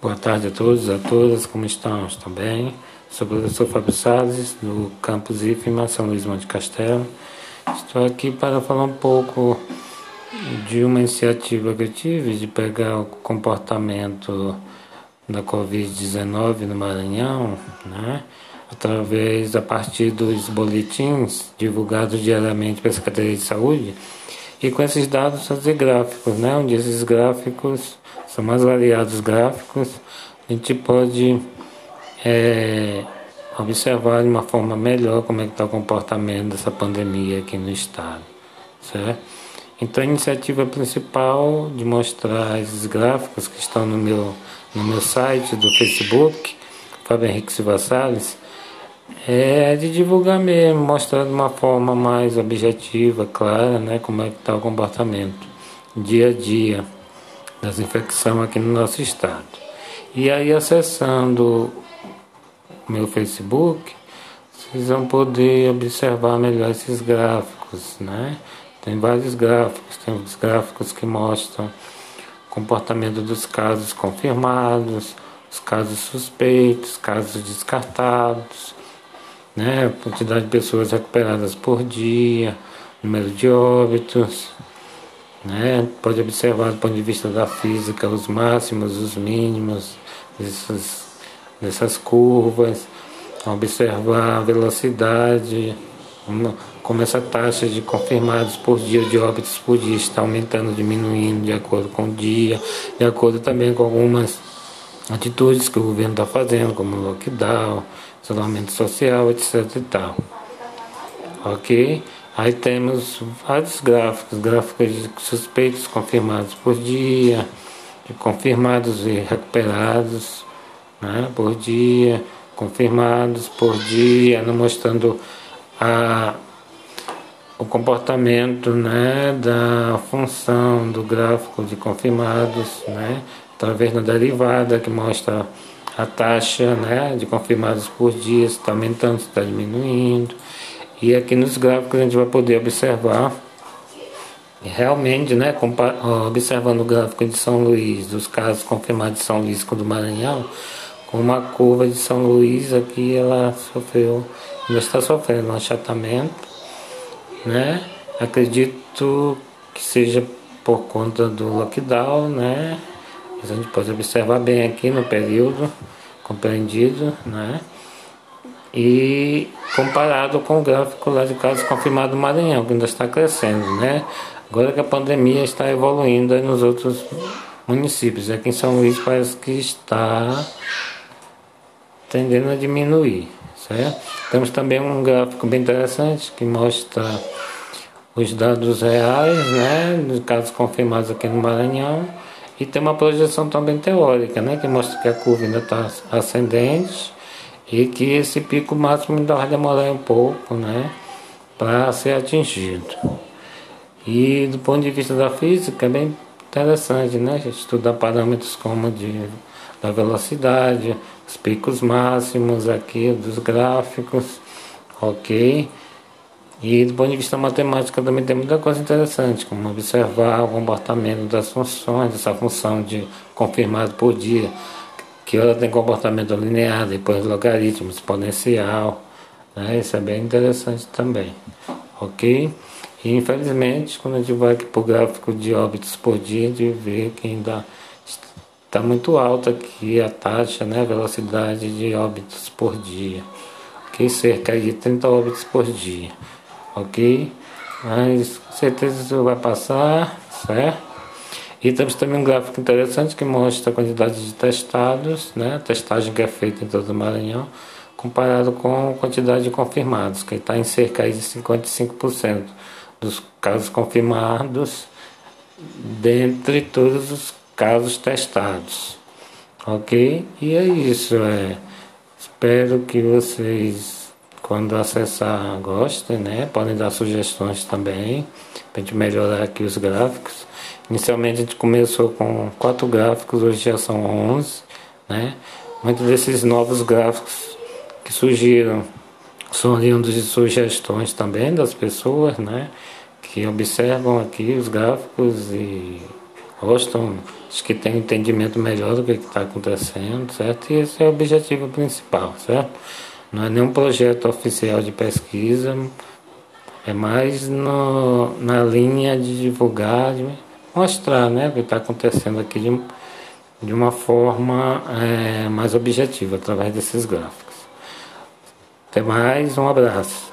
Boa tarde a todos, a todas, como estão? Estão bem? Sou o professor Fábio Salles, do campus IFMA, São Luís Monte Castelo. Estou aqui para falar um pouco de uma iniciativa que eu tive de pegar o comportamento da Covid-19 no Maranhão, né? através, a partir dos boletins divulgados diariamente pela Secretaria de Saúde, e com esses dados fazer gráficos, né? onde esses gráficos são mais variados gráficos, a gente pode é, observar de uma forma melhor como é que está o comportamento dessa pandemia aqui no estado, certo? Então a iniciativa principal de mostrar esses gráficos que estão no meu, no meu site do Facebook, Fábio Henrique Silva Salles, é de divulgar mesmo, mostrar de uma forma mais objetiva, clara, né, como é que está o comportamento dia a dia das infecções aqui no nosso estado. E aí acessando meu Facebook, vocês vão poder observar melhor esses gráficos, né? Tem vários gráficos, tem os gráficos que mostram comportamento dos casos confirmados, os casos suspeitos, casos descartados, né? quantidade de pessoas recuperadas por dia, número de óbitos, né? Pode observar do ponto de vista da física os máximos, os mínimos dessas, dessas curvas, observar a velocidade, como essa taxa de confirmados por dia, de óbitos por dia, está aumentando, diminuindo de acordo com o dia, de acordo também com algumas atitudes que o governo está fazendo, como lockdown, isolamento social, etc. e tal. Ok? Aí temos vários gráficos, gráficos de suspeitos confirmados por dia, de confirmados e recuperados né, por dia, confirmados por dia, mostrando a, o comportamento né, da função do gráfico de confirmados, né, através da derivada que mostra a taxa né, de confirmados por dia, se está aumentando, se está diminuindo. E aqui nos gráficos a gente vai poder observar realmente, né, observando o gráfico de São Luís, dos casos confirmados de São Luís com do Maranhão, como a curva de São Luís aqui ela sofreu, ainda está sofrendo um achatamento, né? Acredito que seja por conta do lockdown, né? A gente pode observar bem aqui no período compreendido, né? E comparado com o gráfico lá de casos confirmados no Maranhão, que ainda está crescendo, né? Agora que a pandemia está evoluindo nos outros municípios, aqui em São Luís parece que está tendendo a diminuir, certo? Temos também um gráfico bem interessante que mostra os dados reais, né, dos casos confirmados aqui no Maranhão, e tem uma projeção também teórica, né, que mostra que a curva ainda está ascendente, e que esse pico máximo ainda vai demorar um pouco, né, para ser atingido. E do ponto de vista da física é bem interessante, né, estudar parâmetros como de, da velocidade, os picos máximos aqui dos gráficos, ok? E do ponto de vista matemático também tem muita coisa interessante, como observar o comportamento das funções, essa função de confirmado por dia, que ela tem comportamento linear, depois logaritmo exponencial. Né? Isso é bem interessante também. Ok? E infelizmente, quando a gente vai aqui para o gráfico de óbitos por dia, a gente vê que ainda está muito alta aqui a taxa, né, velocidade de óbitos por dia. Ok? Cerca de 30 óbitos por dia. Ok? Mas com certeza isso vai passar, certo? E temos também um gráfico interessante que mostra a quantidade de testados, né, a testagem que é feita em todo o Maranhão, comparado com a quantidade de confirmados, que está em cerca de 55% dos casos confirmados dentre todos os casos testados. Ok? E é isso. É. Espero que vocês, quando acessar, gostem, né? Podem dar sugestões também, para a gente melhorar aqui os gráficos. Inicialmente a gente começou com quatro gráficos, hoje já são 11, né? Muitos desses novos gráficos que surgiram são oriundos de sugestões também das pessoas, né? Que observam aqui os gráficos e gostam, acho que tem um entendimento melhor do que está acontecendo, certo? E esse é o objetivo principal, certo? Não é nenhum projeto oficial de pesquisa, é mais no, na linha de divulgar, de mostrar né, o que está acontecendo aqui de, de uma forma é, mais objetiva, através desses gráficos. Até mais, um abraço.